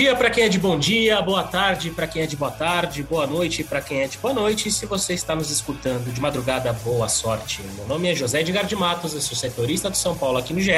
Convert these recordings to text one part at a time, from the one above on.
Dia para quem é de bom dia, boa tarde para quem é de boa tarde, boa noite para quem é de boa noite. E se você está nos escutando de madrugada, boa sorte. Meu nome é José Edgar de Matos, eu sou setorista do São Paulo aqui no GE.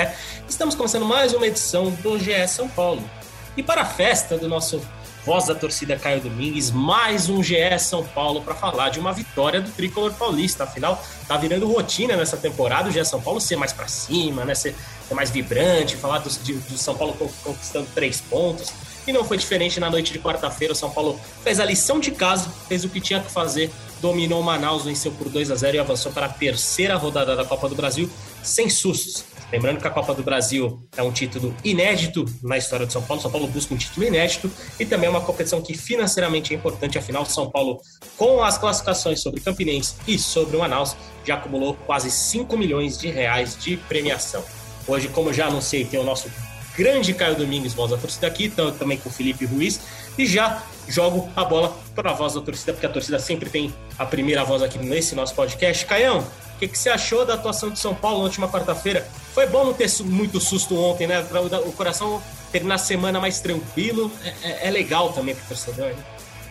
Estamos começando mais uma edição do GE São Paulo. E para a festa do nosso voz da torcida Caio Domingues, mais um GE São Paulo para falar de uma vitória do tricolor paulista. Afinal, tá virando rotina nessa temporada o GE São Paulo ser mais para cima, né? Ser, mais vibrante, falar do, de, do São Paulo conquistando três pontos. E não foi diferente na noite de quarta-feira. O São Paulo fez a lição de casa, fez o que tinha que fazer, dominou o Manaus, venceu por 2 a 0 e avançou para a terceira rodada da Copa do Brasil sem sustos. Lembrando que a Copa do Brasil é um título inédito na história do São Paulo. São Paulo busca um título inédito e também é uma competição que financeiramente é importante. Afinal, São Paulo, com as classificações sobre Campinense e sobre o Manaus, já acumulou quase 5 milhões de reais de premiação. Hoje, como já anunciei, tem o nosso grande Caio Domingues, voz da torcida aqui, também com Felipe Ruiz, e já jogo a bola para a voz da torcida, porque a torcida sempre tem a primeira voz aqui nesse nosso podcast. Caião, o que, que você achou da atuação de São Paulo na última quarta-feira? Foi bom não ter muito susto ontem, né? Para o coração terminar a semana mais tranquilo. É, é, é legal também para o torcedor, né?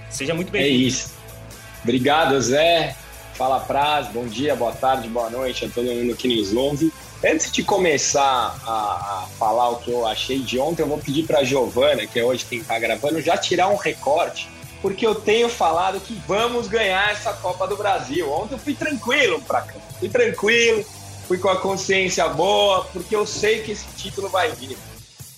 Seja muito bem-vindo. É isso. Obrigado, Zé. Fala Praz, bom dia, boa tarde, boa noite a todo mundo que nos ouve. Antes de começar a, a, falar o que eu achei de ontem, eu vou pedir para a Giovana, que é hoje quem está gravando, já tirar um recorte, porque eu tenho falado que vamos ganhar essa Copa do Brasil. Ontem eu fui tranquilo para cá, fui tranquilo, fui com a consciência boa, porque eu sei que esse título vai vir.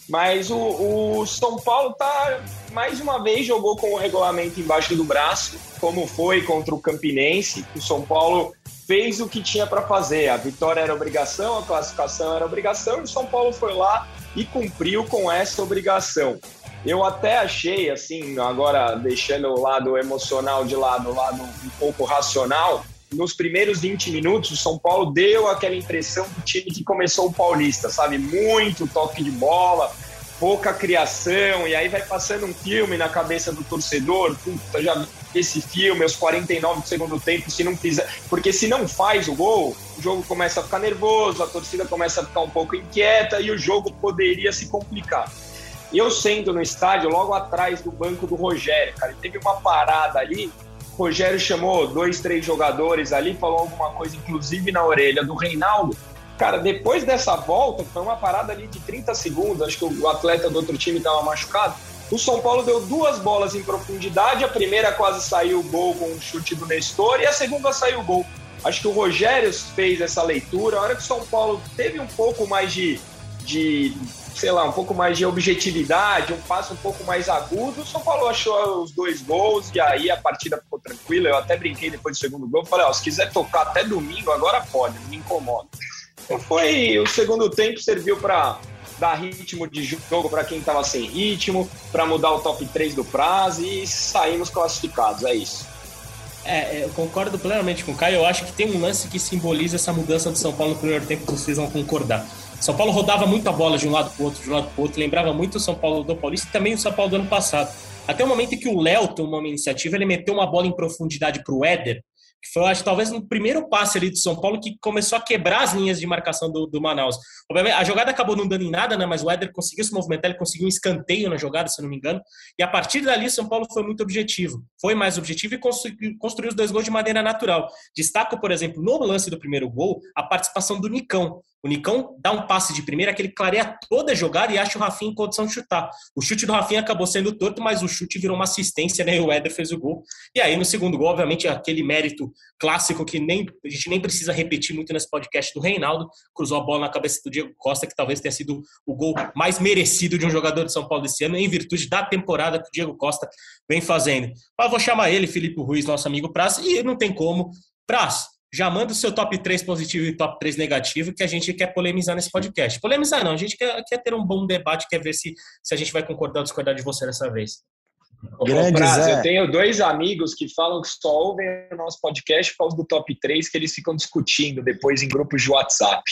Mas o, o São Paulo tá mais uma vez jogou com o regulamento embaixo do braço, como foi contra o Campinense. O São Paulo fez o que tinha para fazer. A vitória era obrigação, a classificação era obrigação, e o São Paulo foi lá e cumpriu com essa obrigação. Eu até achei, assim, agora deixando o lado emocional de lado, o lado um pouco racional, nos primeiros 20 minutos, o São Paulo deu aquela impressão do time que começou o Paulista, sabe? Muito toque de bola, pouca criação, e aí vai passando um filme na cabeça do torcedor, puta, já esse filme, aos 49 do segundo tempo, se não fizer. Porque se não faz o gol, o jogo começa a ficar nervoso, a torcida começa a ficar um pouco inquieta e o jogo poderia se complicar. Eu sendo no estádio, logo atrás do banco do Rogério, cara, teve uma parada ali. O Rogério chamou dois, três jogadores ali, falou alguma coisa, inclusive na orelha do Reinaldo. Cara, depois dessa volta, foi uma parada ali de 30 segundos, acho que o atleta do outro time estava machucado o São Paulo deu duas bolas em profundidade. A primeira quase saiu o gol com um chute do Nestor e a segunda saiu o gol. Acho que o Rogério fez essa leitura. A hora que o São Paulo teve um pouco mais de, de sei lá, um pouco mais de objetividade, um passo um pouco mais agudo, o São Paulo achou os dois gols e aí a partida ficou tranquila. Eu até brinquei depois do segundo gol, falei, ó, se quiser tocar até domingo, agora pode, não me incomoda. Então foi, o segundo tempo serviu para dar ritmo de jogo para quem estava sem ritmo, para mudar o top 3 do prazo e saímos classificados. É isso. É, eu concordo plenamente com o Caio. Eu acho que tem um lance que simboliza essa mudança do São Paulo no primeiro tempo, vocês vão concordar. São Paulo rodava muito a bola de um lado para outro, de um lado para outro, lembrava muito o São Paulo do Paulista e também o São Paulo do ano passado. Até o momento em que o Léo tomou uma iniciativa, ele meteu uma bola em profundidade para o Éder, que foi, acho, talvez no primeiro passe ali do São Paulo que começou a quebrar as linhas de marcação do, do Manaus. A jogada acabou não dando em nada, né? Mas o Éder conseguiu se movimentar, ele conseguiu um escanteio na jogada, se não me engano. E a partir dali, o São Paulo foi muito objetivo. Foi mais objetivo e construiu, construiu os dois gols de maneira natural. Destaco, por exemplo, no lance do primeiro gol, a participação do Nicão. O Nicão dá um passe de primeira que ele clareia toda a jogada e acha o Rafinha em condição de chutar. O chute do Rafinha acabou sendo torto, mas o chute virou uma assistência, né? E o Éder fez o gol. E aí, no segundo gol, obviamente, aquele mérito clássico que nem, a gente nem precisa repetir muito nesse podcast do Reinaldo, cruzou a bola na cabeça do Diego Costa, que talvez tenha sido o gol mais merecido de um jogador de São Paulo desse ano, em virtude da temporada que o Diego Costa vem fazendo. Mas vou chamar ele, Felipe Ruiz, nosso amigo Praz, e não tem como. Praz, já manda o seu top 3 positivo e top 3 negativo, que a gente quer polemizar nesse podcast. Polemizar não, a gente quer, quer ter um bom debate, quer ver se, se a gente vai concordar ou discordar de você dessa vez. Grande Braz, eu tenho dois amigos que falam que só ouvem o nosso podcast por causa do top 3, que eles ficam discutindo depois em grupos de WhatsApp.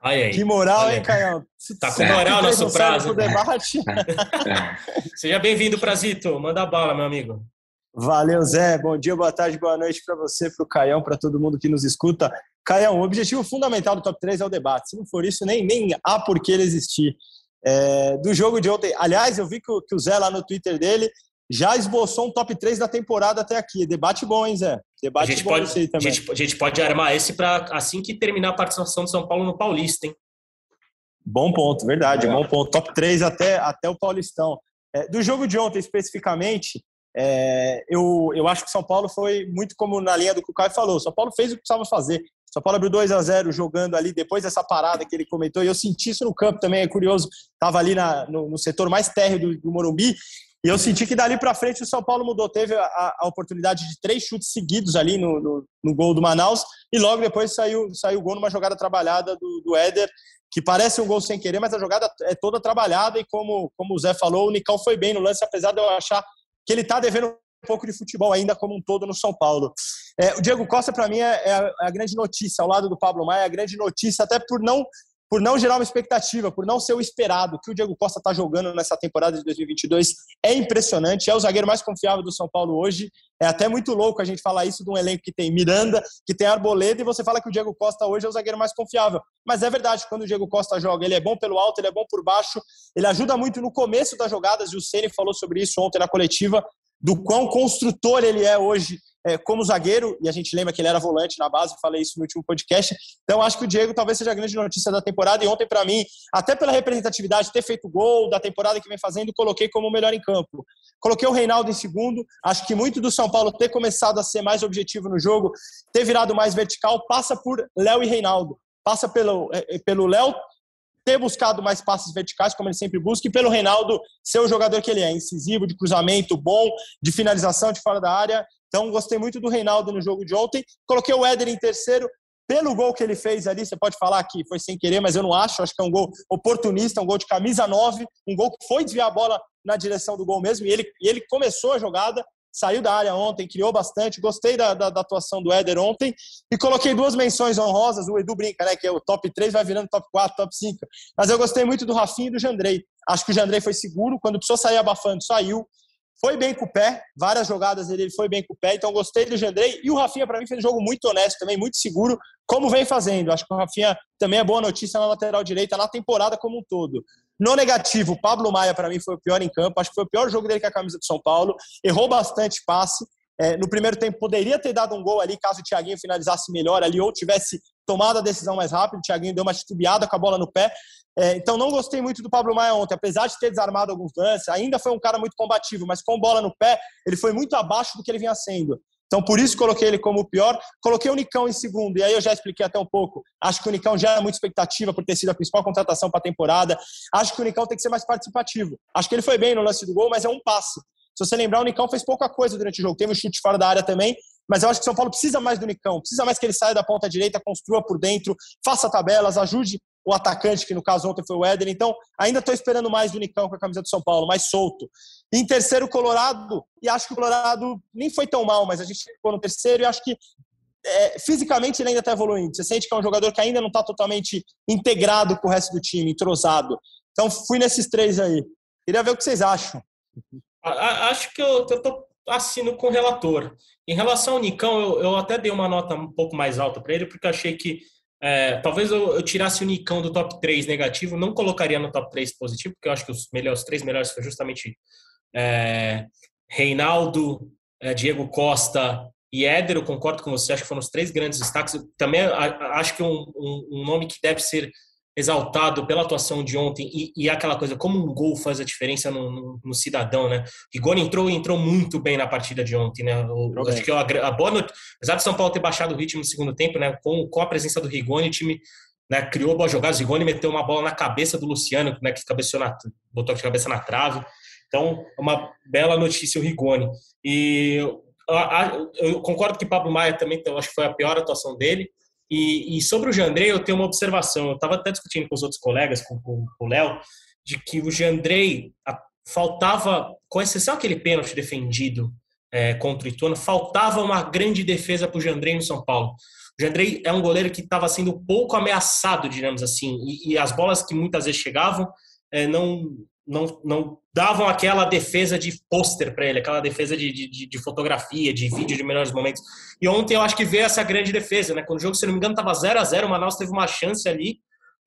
Aí, que moral, hein, Caio? Tá com moral nosso prazo. Debate. Seja bem-vindo, Prazito. Manda bala, meu amigo. Valeu, Zé. Bom dia, boa tarde, boa noite para você, para o Caião, para todo mundo que nos escuta. Caião, o objetivo fundamental do top 3 é o debate. Se não for isso, nem, nem há por que ele existir. É, do jogo de ontem, aliás, eu vi que o, que o Zé lá no Twitter dele já esboçou um top 3 da temporada até aqui. Debate bom, hein, Zé? Debate a gente bom pode, aí também. A gente, a gente pode armar esse para assim que terminar a participação de São Paulo no Paulista, hein? Bom ponto, verdade, é. bom ponto. Top 3 até, até o Paulistão. É, do jogo de ontem, especificamente, é, eu, eu acho que São Paulo foi muito como na linha do que o Caio falou. São Paulo fez o que precisava fazer. São Paulo abriu 2 a 0 jogando ali depois dessa parada que ele comentou. E eu senti isso no campo também, é curioso. Estava ali na, no, no, setor mais térreo do, do Morumbi. E eu senti que dali para frente o São Paulo mudou. Teve a, a, oportunidade de três chutes seguidos ali no, no, no, gol do Manaus. E logo depois saiu, saiu o gol numa jogada trabalhada do, do Éder, que parece um gol sem querer, mas a jogada é toda trabalhada. E como, como o Zé falou, o Nicão foi bem no lance, apesar de eu achar que ele está devendo um pouco de futebol ainda como um todo no São Paulo. É, o Diego Costa, para mim, é, é, a, é, a, grande notícia, ao lado do Pablo Maia, é a grande notícia, até por não, por não gerar uma expectativa, por não ser o esperado. Que o Diego Costa está jogando nessa temporada de 2022 é impressionante, é o zagueiro mais confiável do São Paulo hoje. É até muito louco a gente falar isso de um elenco que tem Miranda, que tem Arboleda, e você fala que o Diego Costa hoje é o zagueiro mais confiável. Mas é verdade, quando o Diego Costa joga, ele é bom pelo alto, ele é bom por baixo, ele ajuda muito no começo das jogadas, e o Ceni falou sobre isso ontem na coletiva, do quão construtor ele é hoje é, como zagueiro, e a gente lembra que ele era volante na base, falei isso no último podcast. Então, acho que o Diego talvez seja a grande notícia da temporada. E ontem, para mim, até pela representatividade, ter feito gol da temporada que vem fazendo, coloquei como o melhor em campo. Coloquei o Reinaldo em segundo. Acho que muito do São Paulo ter começado a ser mais objetivo no jogo, ter virado mais vertical, passa por Léo e Reinaldo. Passa pelo é, é, pelo Léo ter buscado mais passes verticais, como ele sempre busca, e pelo Reinaldo ser o jogador que ele é, incisivo, de cruzamento, bom, de finalização de fora da área. Então, gostei muito do Reinaldo no jogo de ontem. Coloquei o Éder em terceiro, pelo gol que ele fez ali, você pode falar que foi sem querer, mas eu não acho. Acho que é um gol oportunista, um gol de camisa 9, um gol que foi desviar a bola na direção do gol mesmo. E ele, e ele começou a jogada, saiu da área ontem, criou bastante. Gostei da, da, da, atuação do Éder ontem. E coloquei duas menções honrosas. O Edu brinca, né? Que é o top 3 vai virando top 4, top 5. Mas eu gostei muito do Rafinha e do Jandrei. Acho que o Jandrei foi seguro. Quando precisou sair abafando, saiu. Foi bem com o pé, várias jogadas ele foi bem com o pé, então gostei do Jandrei. E o Rafinha, para mim, fez um jogo muito honesto também, muito seguro, como vem fazendo. Acho que o Rafinha também é boa notícia na lateral direita, na temporada como um todo. No negativo, Pablo Maia, para mim, foi o pior em campo. Acho que foi o pior jogo dele com a camisa do São Paulo. Errou bastante passe. É, no primeiro tempo, poderia ter dado um gol ali, caso o Thiaguinho finalizasse melhor ali, ou tivesse tomado a decisão mais rápido. O Thiaguinho deu uma titubeada com a bola no pé. É, então, não gostei muito do Pablo Maia ontem. Apesar de ter desarmado alguns lances, ainda foi um cara muito combativo, mas com bola no pé, ele foi muito abaixo do que ele vinha sendo. Então, por isso coloquei ele como o pior. Coloquei o Nicão em segundo, e aí eu já expliquei até um pouco. Acho que o Nicão já é muita expectativa por ter sido a principal contratação para a temporada. Acho que o Nicão tem que ser mais participativo. Acho que ele foi bem no lance do gol, mas é um passe. Se você lembrar, o Nicão fez pouca coisa durante o jogo. Teve um chute fora da área também, mas eu acho que o São Paulo precisa mais do Nicão. Precisa mais que ele saia da ponta direita, construa por dentro, faça tabelas, ajude o atacante, que no caso ontem foi o Éder. Então, ainda estou esperando mais do Nicão com a camisa do São Paulo, mais solto. Em terceiro, Colorado, e acho que o Colorado nem foi tão mal, mas a gente ficou no terceiro e acho que é, fisicamente ele ainda está evoluindo. Você sente que é um jogador que ainda não está totalmente integrado com o resto do time, entrosado. Então fui nesses três aí. Queria ver o que vocês acham. Acho que eu, estou assino com o relator. Em relação ao Nicão, eu, eu até dei uma nota um pouco mais alta para ele, porque achei que é, talvez eu, eu, tirasse o Nicão do top 3 negativo, não colocaria no top 3 positivo, porque eu acho que os, melhores, os três melhores foram justamente é, Reinaldo, é, Diego Costa e Éder. Eu concordo com você, acho que foram os três grandes destaques. Também acho que um, um, um nome que deve ser exaltado pela atuação de ontem e, e aquela coisa, como um gol faz a diferença no, no, no cidadão, né? Rigoni entrou entrou muito bem na partida de ontem, né? O, acho que a, a boa noite, apesar de São Paulo ter baixado o ritmo no segundo tempo, né? Com, com a presença do Rigoni, o time né, criou boas jogadas. O Rigoni meteu uma bola na cabeça do Luciano, né? Que cabeceou na, botou a cabeça na trave. Então, uma bela notícia o Rigoni. E eu concordo que Pablo Maia também, eu acho que foi a pior atuação dele. E, e sobre o Jandrei, eu tenho uma observação. Eu estava até discutindo com os outros colegas, com, com, com o Léo, de que o Jandrei faltava, com exceção aquele pênalti defendido é, contra o Ituano, faltava uma grande defesa para o Jandrei no São Paulo. O Jandrei é um goleiro que estava sendo pouco ameaçado, digamos assim, e, e, as bolas que muitas vezes chegavam é, não, não, não davam aquela defesa de pôster para ele, aquela defesa de, de, de, fotografia, de vídeo de melhores momentos. E ontem eu acho que veio essa grande defesa, né? Quando o jogo, se não me engano, estava 0 a 0 o Manaus teve uma chance ali,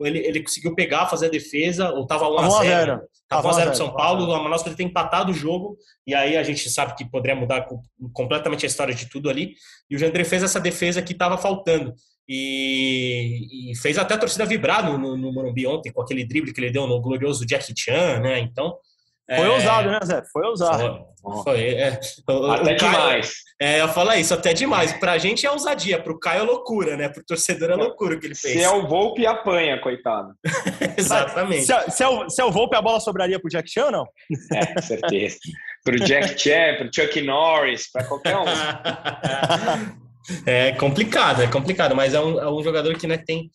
ele, ele conseguiu pegar, fazer a defesa, ou estava 1 a 0 Estava 1 a 0 para São Paulo, o Manaus poderia ter empatado o jogo, e aí a gente sabe que poderia mudar completamente a história de tudo ali. E o Jandré fez essa defesa que estava faltando. E, e, fez até a torcida vibrar no, no, no Morumbi ontem, com aquele drible que ele deu no glorioso Jack Chan, né? Então, foi é... ousado, né, Zé? Foi ousado. Foi, é. O, até o Caio, demais. É, eu falo isso, até demais. Pra gente é ousadia, pro Caio é loucura, né? Pro torcedor é loucura o que ele fez. Se é o Volpe, apanha, coitado. Exatamente. Se, é, se, é o, se é o Volpe, a bola sobraria pro Jack Chan ou não? É, com certeza. pro Jack Chan, pro Chuck Norris, pra qualquer um. é complicado, é complicado, mas é um, é um jogador que né, tem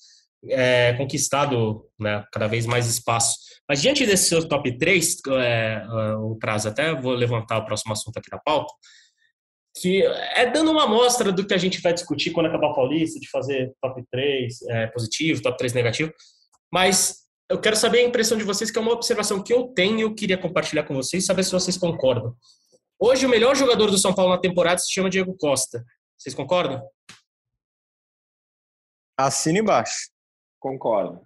é, conquistado né, cada vez mais espaço. Mas diante desse seu top 3, é, é, o prazo até vou levantar o próximo assunto aqui da pauta, que é dando uma amostra do que a gente vai discutir quando acabar o Paulista, de fazer top 3 é, positivo, top 3 negativo. Mas eu quero saber a impressão de vocês, que é uma observação que eu tenho e eu queria compartilhar com vocês, saber se vocês concordam. Hoje, o melhor jogador do São Paulo na temporada se chama Diego Costa. Vocês concordam? Assina embaixo. Concordo.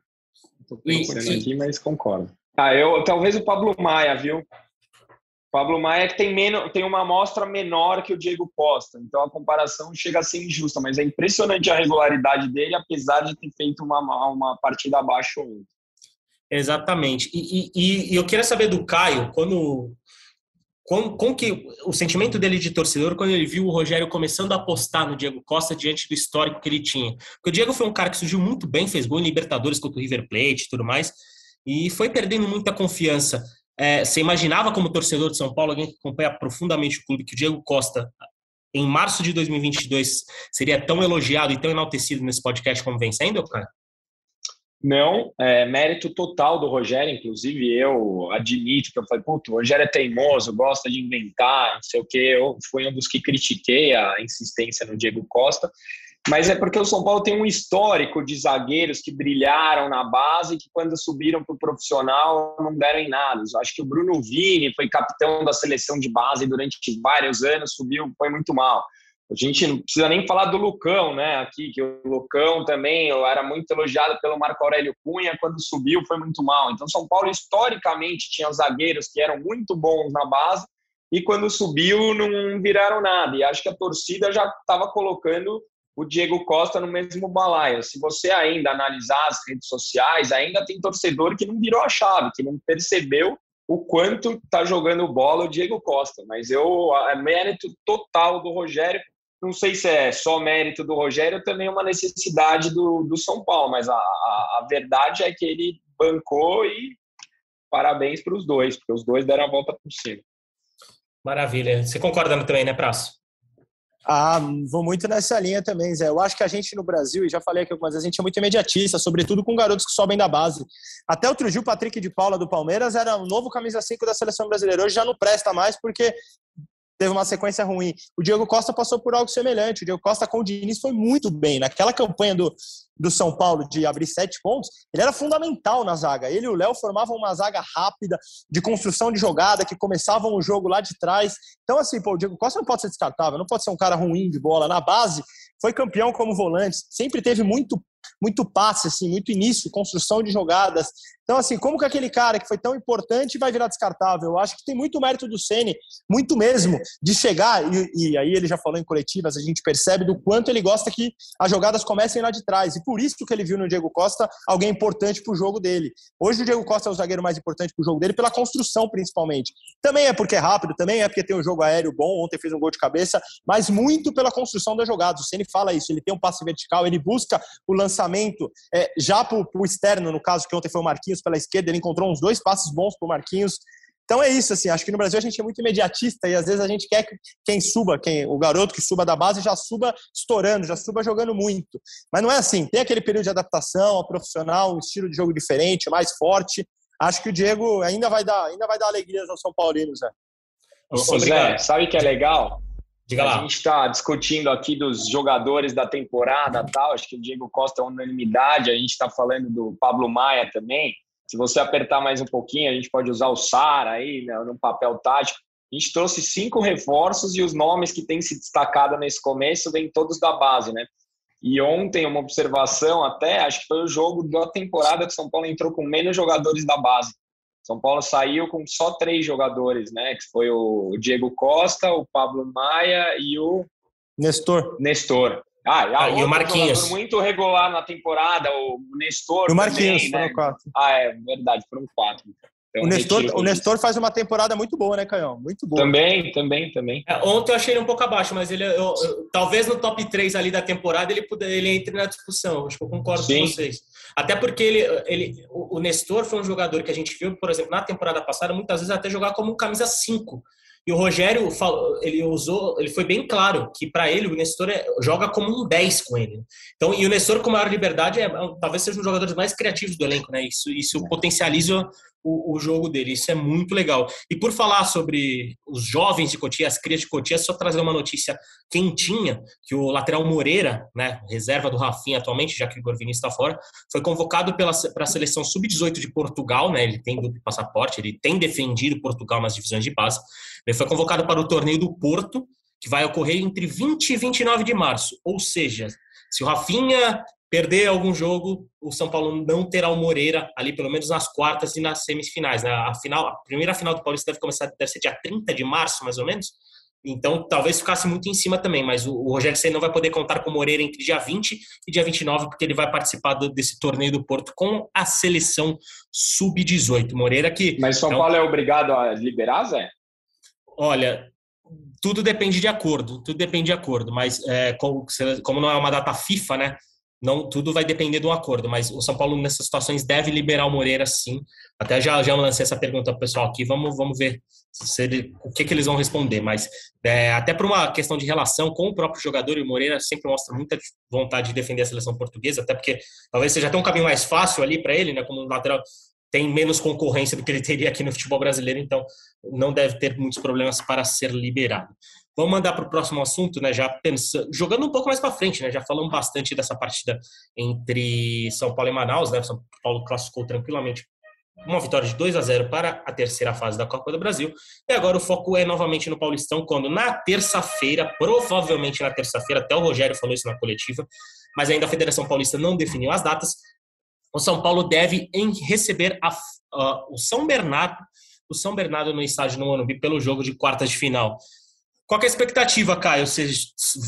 Estou procurando aqui, mas concordo. Ah, eu, talvez o Pablo Maia, viu? Pablo Maia que tem, menos, tem uma amostra menor que o Diego Costa, então a comparação chega a ser injusta, mas é impressionante a regularidade dele, apesar de ter feito uma, uma partida abaixo ontem. Exatamente. E, e, e, eu queria saber do Caio, quando com, com que o sentimento dele de torcedor quando ele viu o Rogério começando a apostar no Diego Costa diante do histórico que ele tinha. Porque o Diego foi um cara que surgiu muito bem, fez gol em Libertadores contra o River Plate e tudo mais, e foi perdendo muita confiança. É, você imaginava como torcedor de São Paulo, alguém que acompanha profundamente o clube, que o Diego Costa, em março de 2022, seria tão elogiado e tão enaltecido nesse podcast como vem sendo, cara? Não, é mérito total do Rogério, inclusive eu admito que eu falei, puto, o Rogério é teimoso, gosta de inventar, não sei o quê. Eu fui um dos que critiquei a insistência no Diego Costa, mas é porque o São Paulo tem um histórico de zagueiros que brilharam na base e que quando subiram para o profissional não deram em nada. Eu acho que o Bruno Vini foi capitão da seleção de base durante vários anos, subiu, foi muito mal. A gente não precisa nem falar do Lucão, né? Aqui, que o Lucão também eu era muito elogiado pelo Marco Aurélio Cunha, quando subiu foi muito mal. Então, São Paulo historicamente tinha zagueiros que eram muito bons na base e quando subiu não viraram nada. E acho que a torcida já estava colocando o Diego Costa no mesmo balaio. Se você ainda analisar as redes sociais, ainda tem torcedor que não virou a chave, que não percebeu o quanto está jogando bola o Diego Costa. Mas eu, é mérito total do Rogério não sei se é só mérito do Rogério, também é uma necessidade do, do São Paulo, mas a, a, a verdade é que ele bancou e parabéns para os dois, porque os dois deram a volta por cima. Maravilha. Você concorda também, né, Praço? Ah, vou muito nessa linha também, Zé. Eu acho que a gente no Brasil, e já falei aqui algumas vezes, a gente é muito imediatista, sobretudo com garotos que sobem da base. Até outro dia, o Patrick de Paula do Palmeiras era o novo camisa 5 da seleção brasileira. Hoje já não presta mais, porque teve uma sequência ruim. O Diego Costa passou por algo semelhante. O Diego Costa com o Diniz foi muito bem. Naquela campanha do, do São Paulo de abrir sete pontos, ele era fundamental na zaga. Ele e o Léo formavam uma zaga rápida, de construção de jogada, que começavam o jogo lá de trás. Então, assim, pô, o Diego Costa não pode ser descartável, não pode ser um cara ruim de bola. Na base, foi campeão como volante, sempre teve muito muito passe, assim, muito início, construção de jogadas. Então, assim, como que aquele cara que foi tão importante vai virar descartável? Eu acho que tem muito mérito do Ceni, muito mesmo, de chegar, e, e, aí ele já falou em coletivas, a gente percebe do quanto ele gosta que as jogadas comecem lá de trás. E por isso que ele viu no Diego Costa alguém importante para o jogo dele. Hoje o Diego Costa é o zagueiro mais importante para o jogo dele, pela construção, principalmente. Também é porque é rápido, também é porque tem um jogo aéreo bom, ontem fez um gol de cabeça, mas muito pela construção das jogadas. O Ceni fala isso, ele tem um passe vertical, ele busca o lançamento é, já para o externo, no caso que ontem foi o Marquinhos pela esquerda, ele encontrou uns dois passes bons para o Marquinhos. Então é isso, assim, acho que no Brasil a gente é muito imediatista e às vezes a gente quer que quem suba, quem, o garoto que suba da base já suba estourando, já suba jogando muito. Mas não é assim, tem aquele período de adaptação ao profissional, um estilo de jogo diferente, mais forte. Acho que o Diego ainda vai dar, ainda vai dar alegrias ao São Paulino, Zé. Ô, Zé, sabe que é legal? Diga lá. A gente está discutindo aqui dos jogadores da temporada tal. Acho que o Diego Costa é unanimidade. A gente está falando do Pablo Maia também. Se você apertar mais um pouquinho, a gente pode usar o Sara aí, né, no papel tático. A gente trouxe cinco reforços e os nomes que têm se destacado nesse começo vêm todos da base, né? E ontem, uma observação até, acho que foi o jogo da temporada que São Paulo entrou com menos jogadores da base. São Paulo saiu com só três jogadores, né? Que foi o Diego Costa, o Pablo Maia e o Nestor. Nestor. Ah, ah e o Marquinhos. Muito regular na temporada, o Nestor. E o Marquinhos, também, foram quatro. Ah, é verdade, foram quatro. Então, o, Nestor, o Nestor faz uma temporada muito boa, né, Canhão? Muito boa. Também, também, também. É, ontem eu achei ele um pouco abaixo, mas ele, eu, eu, talvez no top 3 ali da temporada ele, puder, ele entre na discussão. Acho que eu concordo Sim. com vocês. Até porque ele, ele, o Nestor foi um jogador que a gente viu, por exemplo, na temporada passada, muitas vezes até jogar como camisa 5. E o Rogério falou, ele usou, ele foi bem claro que para ele o Nestor é, joga como um 10 com ele. Então, e o Nestor com maior liberdade é, talvez seja um dos jogadores mais criativos do elenco, né? Isso, isso potencializa o, o, jogo dele. Isso é muito legal. E por falar sobre os jovens de Cotia, as crias de Cotia, só trazer uma notícia quentinha, que o lateral Moreira, né, reserva do Rafinha atualmente, já que o Igor Vinícius está fora, foi convocado para a seleção sub-18 de Portugal, né, ele tem duplo passaporte, ele tem defendido Portugal nas divisões de base. Ele foi convocado para o torneio do Porto, que vai ocorrer entre 20 e 29 de março. Ou seja, se o Rafinha perder algum jogo, o São Paulo não terá o Moreira ali, pelo menos nas quartas e nas semifinais. Né? A, final, a primeira final do Paulista deve começar, deve ser dia 30 de março, mais ou menos. Então, talvez ficasse muito em cima também, mas o, o Rogério Senna não vai poder contar com o Moreira entre dia 20 e dia 29, porque ele vai participar do, desse torneio do Porto com a seleção sub-18. Moreira que. Mas São então, Paulo é obrigado a liberar, Zé? Olha, tudo depende de acordo, tudo depende de acordo, mas é, como, como não é uma data FIFA, né? Não tudo vai depender do acordo, mas o São Paulo nessas situações deve liberar o Moreira sim. Até já já lancei essa pergunta para o pessoal aqui, vamos vamos ver se ele, o que, que eles vão responder, mas é, até por uma questão de relação com o próprio jogador e o Moreira sempre mostra muita vontade de defender a seleção portuguesa, até porque talvez seja até um caminho mais fácil ali para ele, né, como lateral tem menos concorrência do que ele teria aqui no futebol brasileiro, então não deve ter muitos problemas para ser liberado. Vamos mandar para o próximo assunto, né? Já pensando, jogando um pouco mais para frente, né? Já falamos bastante dessa partida entre São Paulo e Manaus, né? São Paulo classificou tranquilamente uma vitória de 2 a 0 para a terceira fase da Copa do Brasil. E agora o foco é novamente no Paulistão, quando na terça-feira, provavelmente na terça-feira, até o Rogério falou isso na coletiva, mas ainda a Federação Paulista não definiu as datas. O São Paulo deve receber a, o São Bernardo, o São Bernardo no estádio no Morumbi pelo jogo de quartas de final. Qual é a expectativa, Caio? Você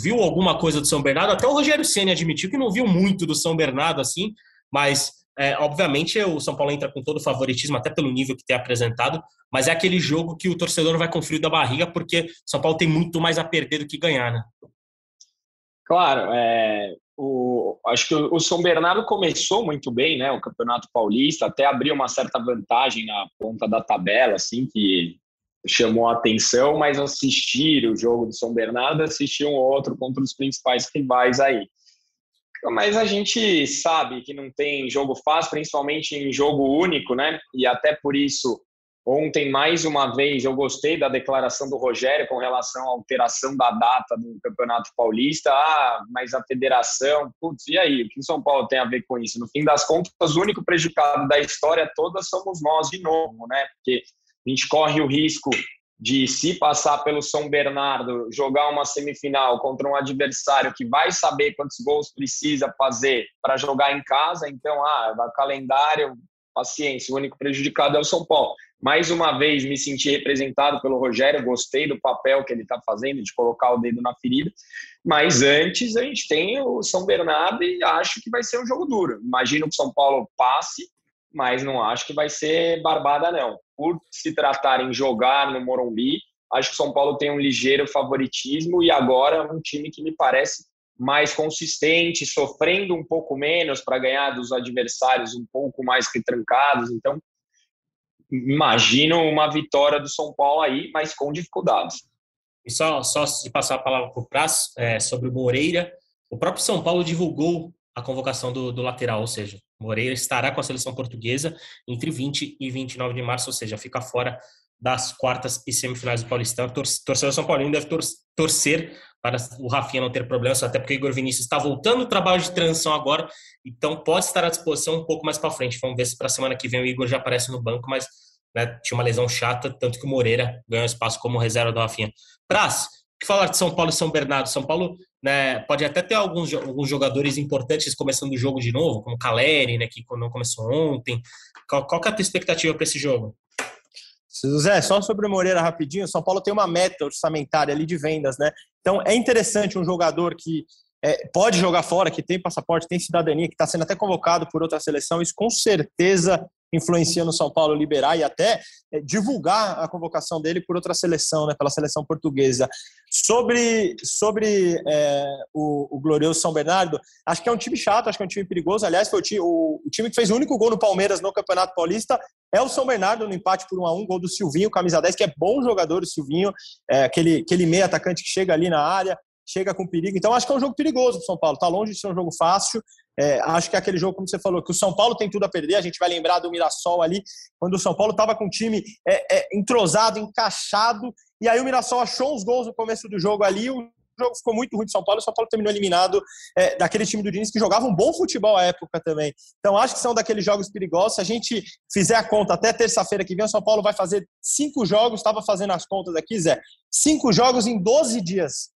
viu alguma coisa do São Bernardo? Até o Rogério Ceni admitiu que não viu muito do São Bernardo assim, mas é, obviamente o São Paulo entra com todo o favoritismo, até pelo nível que tem apresentado, mas é aquele jogo que o torcedor vai com frio da barriga, porque São Paulo tem muito mais a perder do que ganhar, né? Claro, é, o, acho que o São Bernardo começou muito bem, né? O Campeonato Paulista, até abriu uma certa vantagem na ponta da tabela, assim, que chamou a atenção, mas assistir o jogo do São Bernardo, assistir um outro contra os principais rivais aí. Mas a gente sabe que não tem jogo fácil, principalmente em jogo único, né? E até por isso, ontem, mais uma vez, eu gostei da declaração do Rogério com relação à alteração da data do Campeonato Paulista. Ah, mas a federação, putz, e aí? O que o São Paulo tem a ver com isso? No fim das contas, o único prejudicado da história toda somos nós de novo, né? Porque a gente corre o risco de, se passar pelo São Bernardo, jogar uma semifinal contra um adversário que vai saber quantos gols precisa fazer para jogar em casa. Então, ah, calendário, paciência, o único prejudicado é o São Paulo. Mais uma vez, me senti representado pelo Rogério, gostei do papel que ele está fazendo, de colocar o dedo na ferida. Mas antes, a gente tem o São Bernardo e acho que vai ser um jogo duro. Imagino que o São Paulo passe, mas não acho que vai ser barbada, não. Por se tratar em jogar no Morumbi, acho que o São Paulo tem um ligeiro favoritismo e agora um time que me parece mais consistente, sofrendo um pouco menos para ganhar dos adversários um pouco mais retrancados. Então, imagino uma vitória do São Paulo aí, mas com dificuldades. E só, só de passar a palavra para o Praz, é, sobre o Moreira, o próprio São Paulo divulgou a convocação do, do, lateral, ou seja, Moreira estará com a seleção portuguesa entre 20 e 29 de março, ou seja, fica fora das quartas e semifinais do Paulistão. Torcedor São Paulino deve tor torcer para o Rafinha não ter problemas, até porque o Igor Vinícius está voltando o trabalho de transição agora, então pode estar à disposição um pouco mais para frente. Vamos ver se para a semana que vem o Igor já aparece no banco, mas né, tinha uma lesão chata, tanto que o Moreira ganhou espaço como reserva do Rafinha. Praz, que falar de São Paulo e São Bernardo? São Paulo né, pode até ter alguns, alguns jogadores importantes começando o jogo de novo, como Caleri, né, que não começou ontem. Qual, qual é a tua expectativa para esse jogo? Zé, só sobre o Moreira rapidinho, São Paulo tem uma meta orçamentária ali de vendas, né? Então é interessante um jogador que é, pode jogar fora, que tem passaporte, tem cidadania, que está sendo até convocado por outra seleção, isso com certeza influencia no São Paulo liberar e até é, divulgar a convocação dele por outra seleção, né, pela seleção portuguesa. Sobre, sobre é, o, o, glorioso São Bernardo, acho que é um time chato, acho que é um time perigoso. Aliás, foi o time, o, o time que fez o único gol no Palmeiras no Campeonato Paulista é o São Bernardo no empate por 1 a 1 gol do Silvinho, camisa 10, que é bom jogador o Silvinho, é, aquele, aquele meio atacante que chega ali na área, chega com perigo. Então, acho que é um jogo perigoso para o São Paulo. Está longe de ser um jogo fácil. É, acho que é aquele jogo, como você falou, que o São Paulo tem tudo a perder. A gente vai lembrar do Mirassol ali, quando o São Paulo estava com o time é, é, entrosado, encaixado. E aí o Mirassol achou uns gols no começo do jogo ali. O jogo ficou muito ruim de São Paulo. O São Paulo terminou eliminado é, daquele time do Diniz que jogava um bom futebol à época também. Então, acho que são daqueles jogos perigosos. Se a gente fizer a conta até terça-feira que vem, o São Paulo vai fazer cinco jogos. Estava fazendo as contas aqui, Zé. Cinco jogos em 12 dias.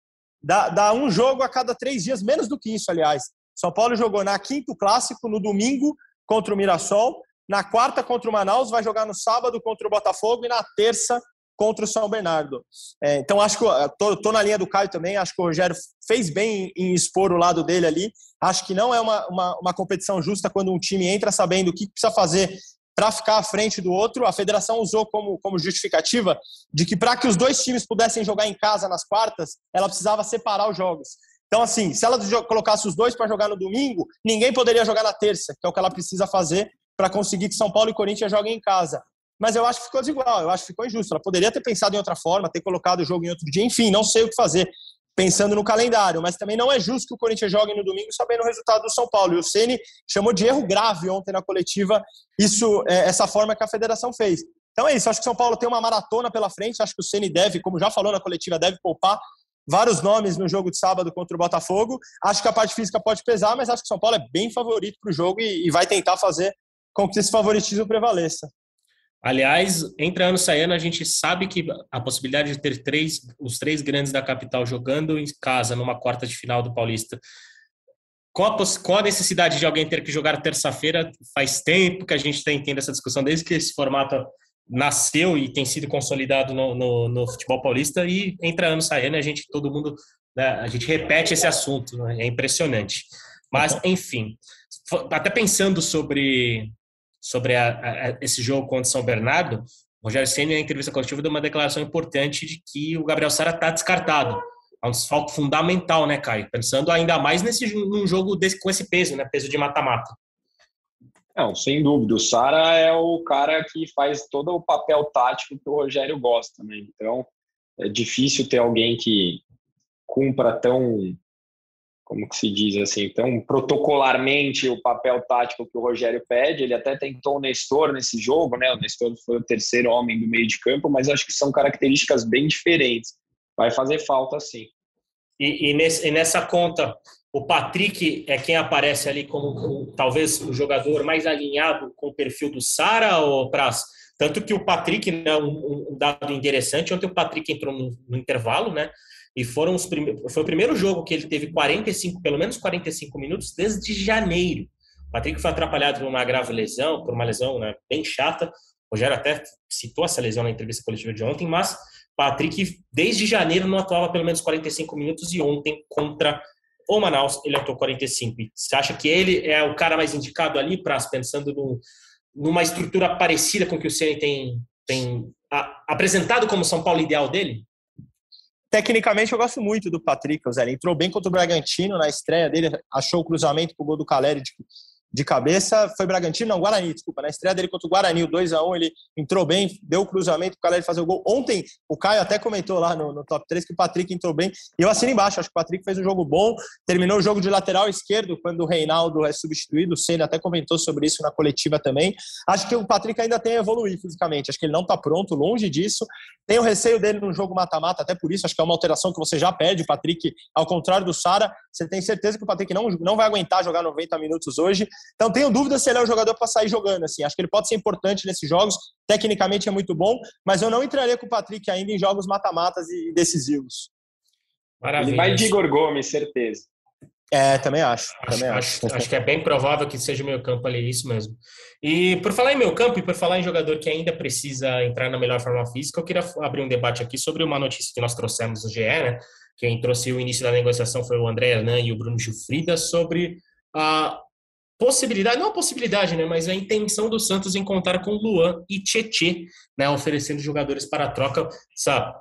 Dá, dá um jogo a cada três dias, menos do que isso, aliás. São Paulo jogou na quinto clássico, no domingo, contra o Mirassol. Na quarta, contra o Manaus. Vai jogar no sábado contra o Botafogo. E na terça, contra o São Bernardo. É, então, acho que tô, na linha do Caio também. Acho que o Rogério fez bem em expor o lado dele ali. Acho que não é uma, uma, uma competição justa quando um time entra sabendo o que precisa fazer para ficar à frente do outro. A federação usou como, como justificativa de que para que os dois times pudessem jogar em casa nas quartas, ela precisava separar os jogos. Então, assim, se ela colocasse os dois para jogar no domingo, ninguém poderia jogar na terça, que é o que ela precisa fazer para conseguir que São Paulo e Corinthians joguem em casa. Mas eu acho que ficou desigual, eu acho que ficou injusto. Ela poderia ter pensado em outra forma, ter colocado o jogo em outro dia, enfim, não sei o que fazer pensando no calendário, mas também não é justo que o Corinthians jogue no domingo sabendo o resultado do São Paulo. E o Ceni chamou de erro grave ontem na coletiva isso, é, essa forma que a federação fez. Então é isso, acho que o São Paulo tem uma maratona pela frente, acho que o Ceni deve, como já falou na coletiva, deve poupar vários nomes no jogo de sábado contra o Botafogo. Acho que a parte física pode pesar, mas acho que o São Paulo é bem favorito para o jogo e, e vai tentar fazer com que esse favoritismo prevaleça. Aliás, entre ano e saindo, a gente sabe que a possibilidade de ter três, os três grandes da capital jogando em casa numa quarta de final do Paulista, qual a, qual a necessidade de alguém ter que jogar terça-feira? Faz tempo que a gente tem tendo essa discussão, desde que esse formato nasceu e tem sido consolidado no, no, no futebol paulista, e entre ano e saindo, a gente, todo mundo, né, a gente repete esse assunto, né? é impressionante. Mas, enfim, até pensando sobre sobre a, a, esse jogo contra São Bernardo, o Rogério Senna, na entrevista coletiva, deu uma declaração importante de que o Gabriel Sara está descartado. É um desfalque fundamental, né, Caio? Pensando ainda mais nesse, num jogo desse, com esse peso, né? Peso de mata-mata. Não, sem dúvida. O Sara é o cara que faz todo o papel tático que o Rogério gosta, né? Então, é difícil ter alguém que cumpra tão como que se diz assim, então protocolarmente o papel tático que o Rogério pede, ele até tentou o Nestor nesse jogo, né? O Nestor foi o terceiro homem do meio de campo, mas acho que são características bem diferentes. Vai fazer falta sim. E, e, nesse, e nessa conta, o Patrick é quem aparece ali como, talvez o jogador mais alinhado com o perfil do Sara ou Praz? Tanto que o Patrick, né, um, um dado interessante, ontem o Patrick entrou no, no intervalo, né? E foram os primeiros, foi o primeiro jogo que ele teve 45, pelo menos 45 minutos desde janeiro. O Patrick foi atrapalhado por uma grave lesão, por uma lesão né, bem chata. O Rogério até citou essa lesão na entrevista coletiva de ontem, mas Patrick, desde janeiro, não atuava pelo menos 45 minutos e ontem, contra o Manaus, ele atuou 45. Você acha que ele é o cara mais indicado ali, para pensando no, numa estrutura parecida com que o Ceni tem, tem a, apresentado como São Paulo ideal dele? Tecnicamente, eu gosto muito do Patrick. Ele entrou bem contra o Bragantino na estreia dele, achou o cruzamento pro gol do Caleri de, de cabeça foi Bragantino, não, Guarani, desculpa. Na estreia dele contra o Guarani, o 2x1, ele entrou bem, deu o cruzamento para ele fazer o gol. Ontem, o Caio até comentou lá no, no, top 3 que o Patrick entrou bem. E eu assino embaixo, acho que o Patrick fez um jogo bom. Terminou o jogo de lateral esquerdo, quando o Reinaldo é substituído. O Senna até comentou sobre isso na coletiva também. Acho que o Patrick ainda tem a evoluir fisicamente. Acho que ele não está pronto, longe disso. Tem o receio dele no jogo mata-mata, até por isso. Acho que é uma alteração que você já perde, Patrick. Ao contrário do Sara, você tem certeza que o Patrick não, não vai aguentar jogar 90 minutos hoje. Então, tenho dúvida se ele é o jogador para sair jogando. Assim. Acho que ele pode ser importante nesses jogos, tecnicamente é muito bom, mas eu não entraria com o Patrick ainda em jogos mata-matas e decisivos. Maravilha. Ele vai de Igor Gomes, certeza. É, também acho. Acho, também acho. acho, acho que é bem provável que seja meio campo ali, isso mesmo. E por falar em meio campo e por falar em jogador que ainda precisa entrar na melhor forma física, eu queria abrir um debate aqui sobre uma notícia que nós trouxemos no GE, né? Quem trouxe o início da negociação foi o André Hernan e o Bruno Gilfrida sobre a possibilidade, não a possibilidade, né, mas a intenção do Santos em contar com Luan e Tietê, né, oferecendo jogadores para troca. Essa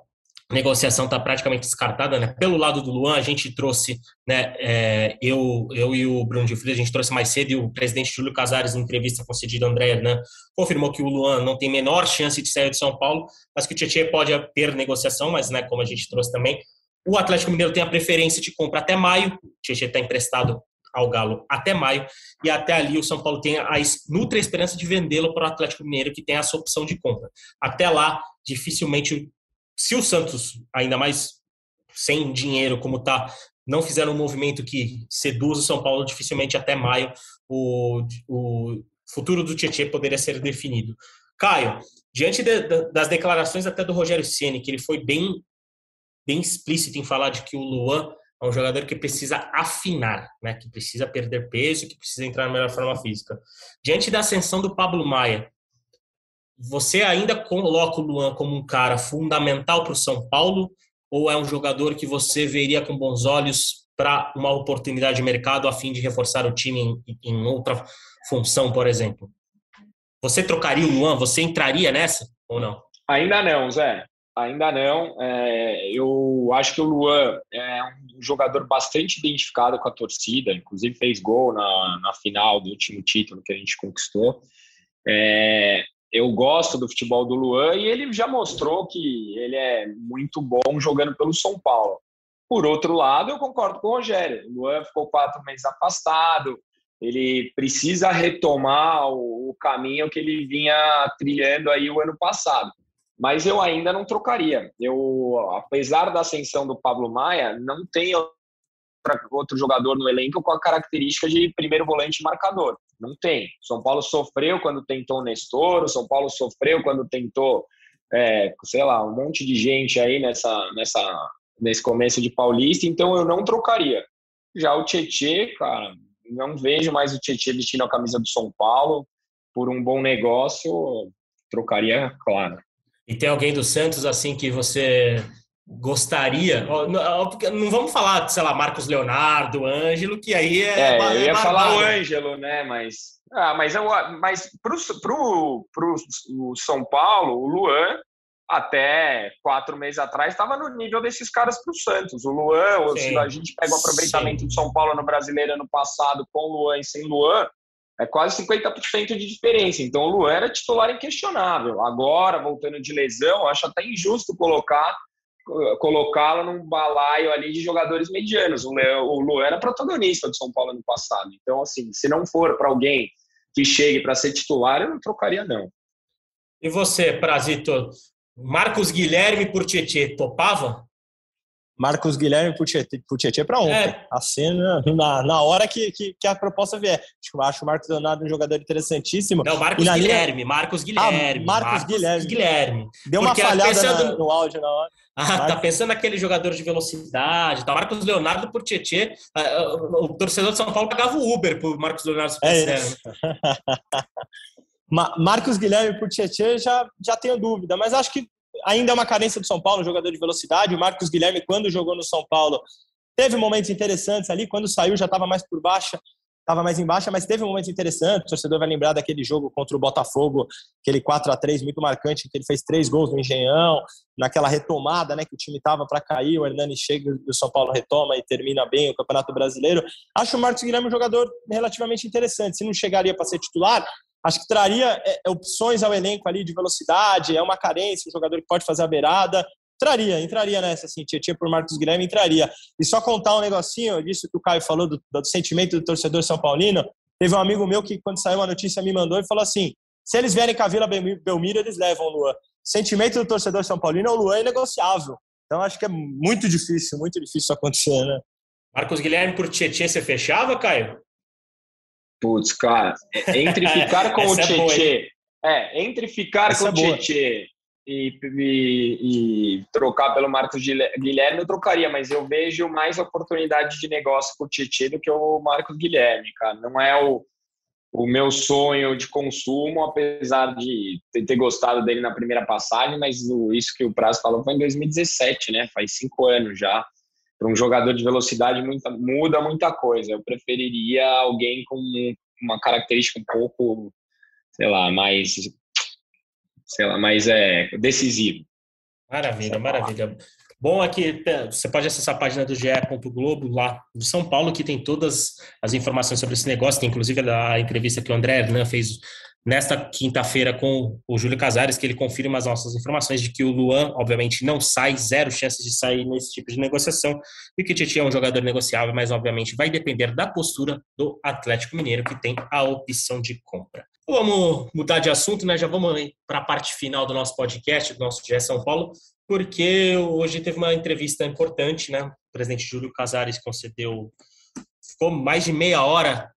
negociação está praticamente descartada, né? Pelo lado do Luan, a gente trouxe, né, é, eu, eu e o Bruno de Frio, a gente trouxe mais cedo e o presidente Júlio Casares, em entrevista concedida ao André Hernan, confirmou que o Luan não tem menor chance de sair de São Paulo, mas que o Tietê pode ter negociação, mas, né, como a gente trouxe também, o Atlético Mineiro tem a preferência de compra até maio, o Tietê está emprestado ao Galo até maio, e até ali o São Paulo tem a nutra esperança de vendê-lo para o Atlético Mineiro, que tem essa opção de compra. Até lá, dificilmente, se o Santos, ainda mais sem dinheiro como está, não fizer um movimento que seduz o São Paulo, dificilmente até maio o, o futuro do Tietchan poderia ser definido. Caio, diante de, de, das declarações até do Rogério Ceni, que ele foi bem, bem explícito em falar de que o Luan um jogador que precisa afinar, né? que precisa perder peso, que precisa entrar na melhor forma física. Diante da ascensão do Pablo Maia, você ainda coloca o Luan como um cara fundamental para o São Paulo ou é um jogador que você veria com bons olhos para uma oportunidade de mercado a fim de reforçar o time em, em outra função, por exemplo? Você trocaria o Luan? Você entraria nessa ou não? Ainda não, Zé. Ainda não. É, eu acho que o Luan é um jogador bastante identificado com a torcida, inclusive fez gol na, na final do último título que a gente conquistou. É, eu gosto do futebol do Luan e ele já mostrou que ele é muito bom jogando pelo São Paulo. Por outro lado, eu concordo com o Rogério. O Luan ficou quatro meses afastado, ele precisa retomar o, o caminho que ele vinha trilhando aí o ano passado mas eu ainda não trocaria. Eu, apesar da ascensão do Pablo Maia, não tem outro jogador no elenco com a característica de primeiro volante marcador. Não tem. São Paulo sofreu quando tentou o Nestor, o São Paulo sofreu quando tentou, é, sei lá, um monte de gente aí nessa, nessa, nesse começo de Paulista, então eu não trocaria. Já o Tietê, cara, não vejo mais o Tietê vestindo a camisa do São Paulo. Por um bom negócio, trocaria, claro. E tem alguém do Santos assim que você gostaria? Não vamos falar, sei lá, Marcos Leonardo, Ângelo, que aí é. é eu ia falar o Ângelo, né? Mas, ah, mas, eu, mas pro, pro, pro o São Paulo, o Luan, até quatro meses atrás, estava no nível desses caras para o Santos. O Luan, Sim. a gente pega o aproveitamento Sim. do São Paulo no brasileiro ano passado com o Luan e sem Luan, é quase 50% de diferença. Então o Luan era titular inquestionável. Agora, voltando de lesão, acho até injusto colocar colocá-lo num balaio ali de jogadores medianos. O, o Luan era protagonista do São Paulo no passado. Então, assim, se não for para alguém que chegue para ser titular, eu não trocaria, não. E você, Prazito, Marcos Guilherme por Tietê, topava? Marcos Guilherme por Tietchan para ontem. É. A cena, na, na hora que, que, que, a proposta vier. Acho, acho o Marcos Leonardo um jogador interessantíssimo. Não, Marcos Guilherme, linha... Marcos ah, Guilherme. Ah, Marcos, Marcos Guilherme. Guilherme. Deu uma Porque falhada pensando... na, no áudio na hora. Ah, tá Marcos... tá pensando naquele jogador de velocidade, tá? Marcos Leonardo por Tietchan. O torcedor de São Paulo pagava o Uber por Marcos Leonardo. É isso. Marcos Guilherme por Tietchan já, já tenho dúvida, mas acho que ainda é uma carência do São Paulo, jogador de velocidade. O Marcos Guilherme, quando jogou no São Paulo, teve momentos interessantes ali. Quando saiu, já estava mais por baixa. estava mais embaixo, mas teve um momento interessante. O torcedor vai lembrar daquele jogo contra o Botafogo, aquele 4 a 3 muito marcante, que ele fez três gols no Engenhão, naquela retomada, né, que o time estava para cair, o Hernani chega e o São Paulo retoma e termina bem o Campeonato Brasileiro. Acho o Marcos Guilherme um jogador relativamente interessante. Se não chegaria para ser titular, acho que traria é, é, opções ao elenco ali de velocidade, é uma carência, um jogador que pode fazer a beirada. Entraria, entraria nessa, assim, tia, por Marcos Guilherme, entraria. E só contar um negocinho disso que o Caio falou, do, do sentimento do torcedor São Paulino. Teve um amigo meu que, quando saiu a notícia, me mandou e falou assim: se eles vierem com a Vila Belmiro, eles levam o Luan. Sentimento do torcedor São Paulino, o Luan é negociável. Então acho que é muito difícil, muito difícil acontecer, né? Marcos Guilherme por Tietchan você fechava, Caio? Putz, cara, entre ficar com o Tietchan, é, entre ficar Essa com é o Tietchan e, e, e, trocar pelo Marcos Guilherme, eu trocaria, mas eu vejo mais oportunidade de negócio com o Titi do que o Marcos Guilherme, cara. Não é o, o meu sonho de consumo, apesar de ter, gostado dele na primeira passagem, mas isso que o Prazo falou foi em 2017, né? Faz cinco anos já. Para um jogador de velocidade muita, muda muita coisa. Eu preferiria alguém com uma característica um pouco, sei lá, mais sei lá, mais é, decisivo. Maravilha, maravilha. Bom, aqui você pode acessar a página do GE. Globo lá do São Paulo, que tem todas as informações sobre esse negócio. Tem inclusive a entrevista que o André Hernan fez nesta quinta-feira com o Júlio Casares, que ele confirma as nossas informações de que o Luan, obviamente, não sai, zero chances de sair nesse tipo de negociação, e que Tietchan é um jogador negociável, mas obviamente vai depender da postura do Atlético Mineiro, que tem a opção de compra. Vamos mudar de assunto, né? Já vamos para a parte final do nosso podcast, do nosso GE São Paulo, porque hoje teve uma entrevista importante, né? O presidente Júlio Casares concedeu, ficou mais de meia hora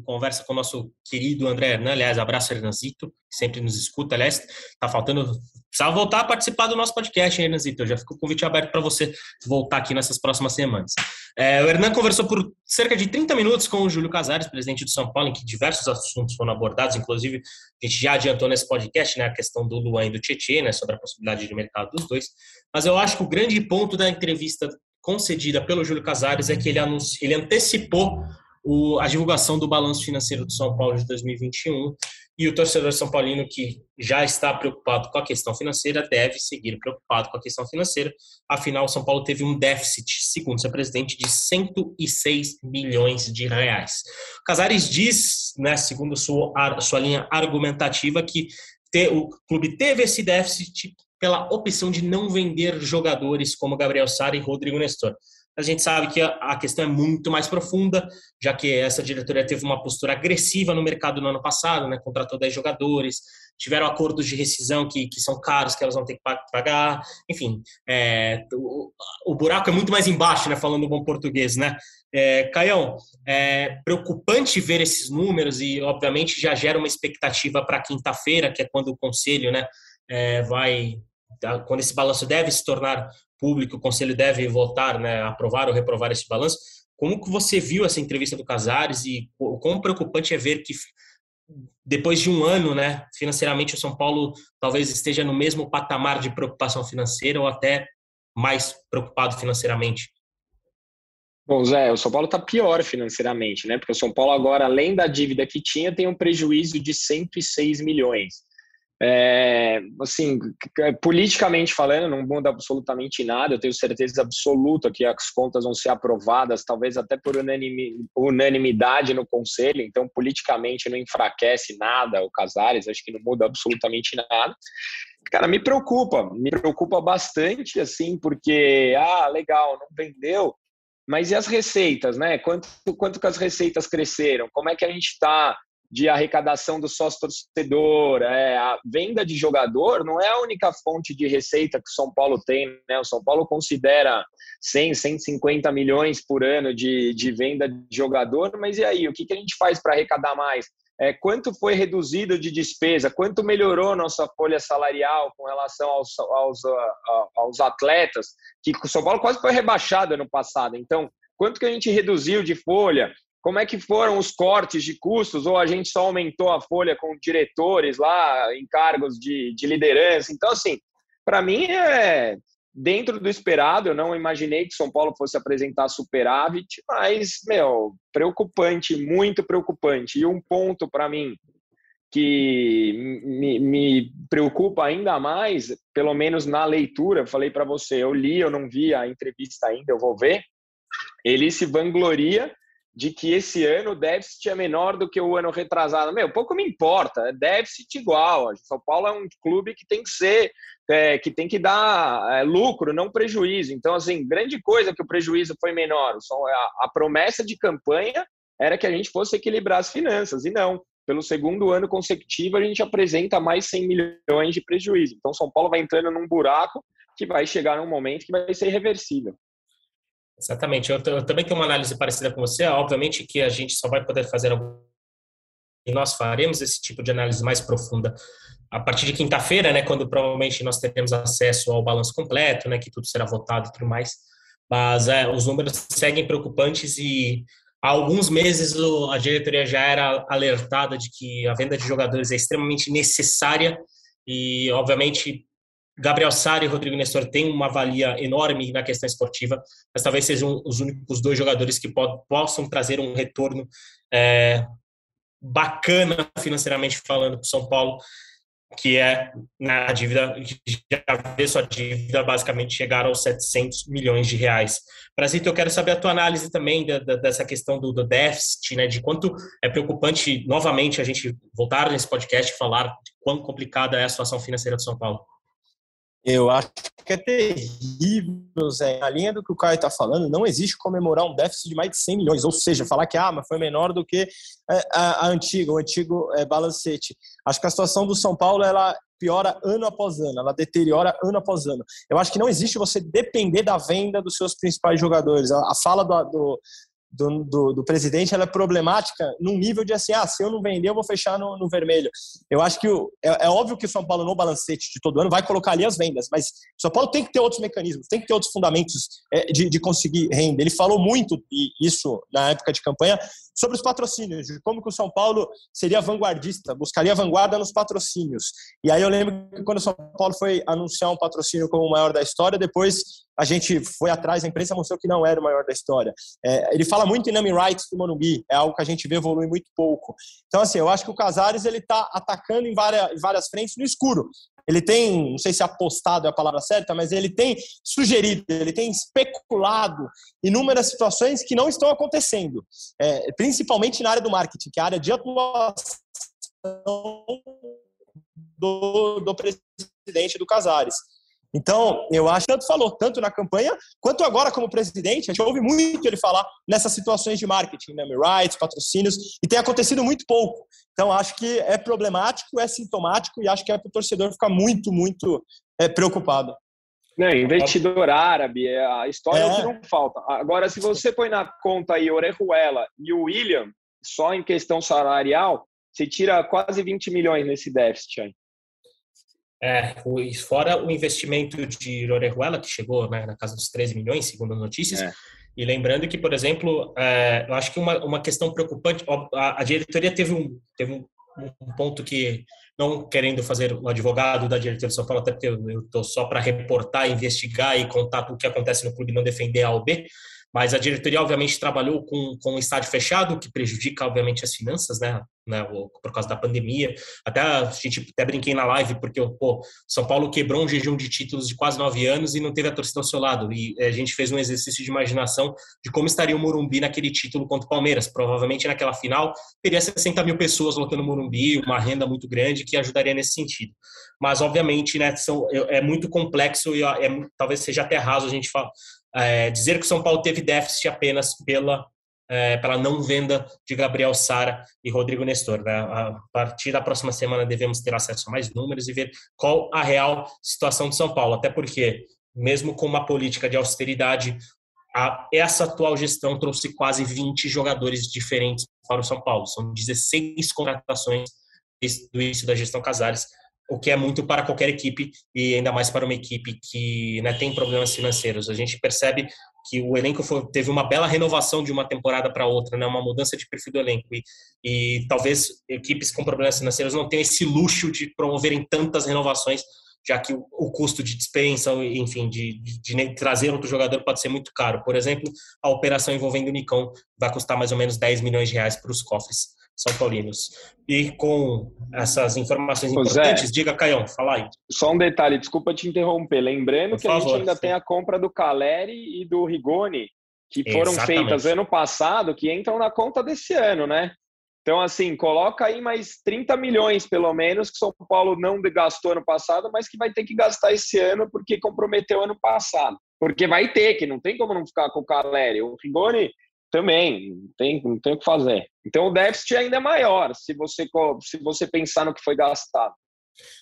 conversa com o nosso querido André Hernan, aliás, abraço Hernanzito, que sempre nos escuta, aliás, tá faltando, precisava voltar a participar do nosso podcast, hein, Hernanzito, já ficou o convite aberto para você voltar aqui nessas próximas semanas. É, o Hernan conversou por cerca de 30 minutos com o Júlio Casares, presidente do São Paulo, em que diversos assuntos foram abordados, inclusive a gente já adiantou nesse podcast, né, a questão do Luan e do Tietchan, né, sobre a possibilidade de mercado dos dois, mas eu acho que o grande ponto da entrevista concedida pelo Júlio Casares é que ele, anunci... ele antecipou o, a divulgação do balanço financeiro do São Paulo de 2021 e o torcedor são paulino que já está preocupado com a questão financeira deve seguir preocupado com a questão financeira. Afinal, o São Paulo teve um déficit, segundo seu presidente, de 106 milhões de reais. Casares diz, né, segundo sua, sua linha argumentativa, que te, o clube teve esse déficit pela opção de não vender jogadores como Gabriel Sara e Rodrigo Nestor a gente sabe que a questão é muito mais profunda, já que essa diretoria teve uma postura agressiva no mercado no ano passado, né? contratou 10 jogadores, tiveram acordos de rescisão que, que são caros, que elas vão ter que pagar, enfim, é, o, o, buraco é muito mais embaixo, né? falando bom português. Né? É, Caião, é preocupante ver esses números e, obviamente, já gera uma expectativa para quinta-feira, que é quando o conselho né, é, vai quando esse balanço deve se tornar público, o conselho deve votar, né, aprovar ou reprovar esse balanço. Como que você viu essa entrevista do Casares e o quão preocupante é ver que depois de um ano, né, financeiramente o São Paulo talvez esteja no mesmo patamar de preocupação financeira ou até mais preocupado financeiramente? Bom, Zé, o São Paulo está pior financeiramente, né? Porque o São Paulo agora, além da dívida que tinha, tem um prejuízo de 106 milhões. É, assim, politicamente falando, não muda absolutamente nada. Eu tenho certeza absoluta que as contas vão ser aprovadas, talvez até por unanimidade no Conselho. Então, politicamente, não enfraquece nada o Casares. Acho que não muda absolutamente nada. Cara, me preocupa, me preocupa bastante, assim, porque, ah, legal, não vendeu, mas e as receitas, né? Quanto, quanto que as receitas cresceram? Como é que a gente está de arrecadação do sócio torcedor, é, a venda de jogador não é a única fonte de receita que o São Paulo tem, né? O São Paulo considera 100, 150 milhões por ano de, de venda de jogador, mas e aí, o que, que a gente faz para arrecadar mais? É, quanto foi reduzido de despesa? Quanto melhorou nossa folha salarial com relação aos, aos, aos atletas? Que o São Paulo quase foi rebaixado ano passado. Então, quanto que a gente reduziu de folha? Como é que foram os cortes de custos, ou a gente só aumentou a folha com diretores lá em cargos de, de liderança. Então, assim, para mim é, dentro do esperado. Eu não imaginei que São Paulo fosse apresentar superávit, mas, meu, preocupante, muito preocupante. E um ponto para mim que me, me, preocupa ainda mais, pelo menos na leitura, falei para você, eu li, eu não vi a entrevista ainda, eu vou ver. Ele se vangloria de que esse ano o déficit é menor do que o ano retrasado. Meu, pouco me importa, é déficit igual. São Paulo é um clube que tem que ser, é, que tem que dar é, lucro, não prejuízo. Então, assim, grande coisa que o prejuízo foi menor. A, a promessa de campanha era que a gente fosse equilibrar as finanças, e não. Pelo segundo ano consecutivo, a gente apresenta mais 100 milhões de prejuízo. Então, São Paulo vai entrando num buraco que vai chegar num momento que vai ser irreversível. Exatamente. Eu, eu, também tenho uma análise parecida com você. Obviamente que a gente só vai poder fazer e nós faremos esse tipo de análise mais profunda a partir de quinta-feira, né, quando provavelmente nós teremos acesso ao balanço completo, né, que tudo será votado e tudo mais. Mas é, os números seguem preocupantes e há alguns meses a diretoria já era alertada de que a venda de jogadores é extremamente necessária e, obviamente, Gabriel Sara e Rodrigo Nestor têm uma valia enorme na questão esportiva, mas talvez sejam os únicos dois jogadores que possam trazer um retorno é, bacana financeiramente falando para o São Paulo, que é na dívida, já vê sua dívida basicamente chegar aos 700 milhões de reais. Brasito, eu quero saber a tua análise também da, da, dessa questão do, do, déficit, né, de quanto é preocupante novamente a gente voltar nesse podcast e falar de quão complicada é a situação financeira do São Paulo. Eu acho que é terrível, Zé. Na linha do que o Caio está falando, não existe comemorar um déficit de mais de 100 milhões, ou seja, falar que ah, mas foi menor do que é, a, a antiga, o antigo é, balancete. Acho que a situação do São Paulo ela piora ano após ano, ela deteriora ano após ano. Eu acho que não existe você depender da venda dos seus principais jogadores. A, a fala do, do, do, do, do, presidente ela é problemática num nível de assim, ah, se eu não vender, eu vou fechar no, no vermelho. Eu acho que o, é, é, óbvio que o São Paulo no balancete de todo ano vai colocar ali as vendas, mas o São Paulo tem que ter outros mecanismos, tem que ter outros fundamentos é, de, de conseguir renda. Ele falou muito isso na época de campanha sobre os patrocínios, de como que o São Paulo seria vanguardista, buscaria vanguarda nos patrocínios. E aí eu lembro que quando o São Paulo foi anunciar um patrocínio como o maior da história, depois a gente foi atrás, a imprensa mostrou que não era o maior da história. É, ele fala muito em name rights do Morumbi, é algo que a gente vê evoluir muito pouco. Então, assim, eu acho que o Casares ele está atacando em várias, em várias frentes no escuro. Ele tem, não sei se apostado é a palavra certa, mas ele tem sugerido, ele tem especulado inúmeras situações que não estão acontecendo, é, principalmente na área do marketing, que é a área de atuação do, do presidente do Casares. Então, eu acho que tanto falou, tanto na campanha, quanto agora como presidente, a gente ouve muito ele falar nessas situações de marketing, né? rights, patrocínios, e tem acontecido muito pouco. Então, acho que é problemático, é sintomático, e acho que é para o torcedor ficar muito, muito é, preocupado. Não, investidor árabe, é, a história é. é o que não falta. Agora, se você põe na conta aí Orejuela e o William, só em questão salarial, você tira quase 20 milhões nesse déficit aí. É, fora o investimento de Orejuela, que chegou né, na casa dos 13 milhões, segundo as notícias. É. E lembrando que, por exemplo, é, eu acho que uma, uma questão preocupante, a, a diretoria teve um, teve um, um, ponto que, não querendo fazer o advogado da diretoria de São Paulo, até porque eu estou só para reportar, investigar e contar o que acontece no clube, não defender A ou B, mas a diretoria, obviamente, trabalhou com, com o estádio fechado, que prejudica, obviamente, as finanças, né? né? Por causa da pandemia. Até a gente até brinquei na live, porque pô, São Paulo quebrou um jejum de títulos de quase nove anos e não teve a torcida ao seu lado. E a gente fez um exercício de imaginação de como estaria o Morumbi naquele título contra o Palmeiras. Provavelmente naquela final teria 60 mil pessoas lotando o Morumbi, uma renda muito grande que ajudaria nesse sentido. Mas, obviamente, né, são, é, é muito complexo e é, talvez seja até raso a gente falar é, dizer que o São Paulo teve déficit apenas pela, é, pela não venda de Gabriel Sara e Rodrigo Nestor. Né? A partir da próxima semana devemos ter acesso a mais números e ver qual a real situação de São Paulo. Até porque, mesmo com uma política de austeridade, a, essa atual gestão trouxe quase 20 jogadores diferentes para o São Paulo. São 16 contratações do início da gestão Casares o que é muito para qualquer equipe e ainda mais para uma equipe que né, tem problemas financeiros. A gente percebe que o elenco foi, teve uma bela renovação de uma temporada para outra, né, uma mudança de perfil do elenco e, e talvez equipes com problemas financeiros não tenham esse luxo de promoverem tantas renovações já que o, o custo de dispensa, enfim, de, de, de, trazer outro jogador pode ser muito caro. Por exemplo, a operação envolvendo o Nicão vai custar mais ou menos 10 milhões de reais para os cofres são paulinos. E com essas informações importantes, diga, Caião, fala aí. Só um detalhe, desculpa te interromper. Lembrando Por que favor, a gente ainda sim. tem a compra do Caleri e do Rigoni, que foram Exatamente. feitas ano passado, que entram na conta desse ano, né? Então, assim, coloca aí mais 30 milhões, pelo menos, que São Paulo não gastou ano passado, mas que vai ter que gastar esse ano porque comprometeu ano passado. Porque vai ter, que não tem como não ficar com o Caleri. O Rigoni também, não tem, não tem o que fazer. Então, o déficit ainda é maior se você, se você pensar no que foi gastado.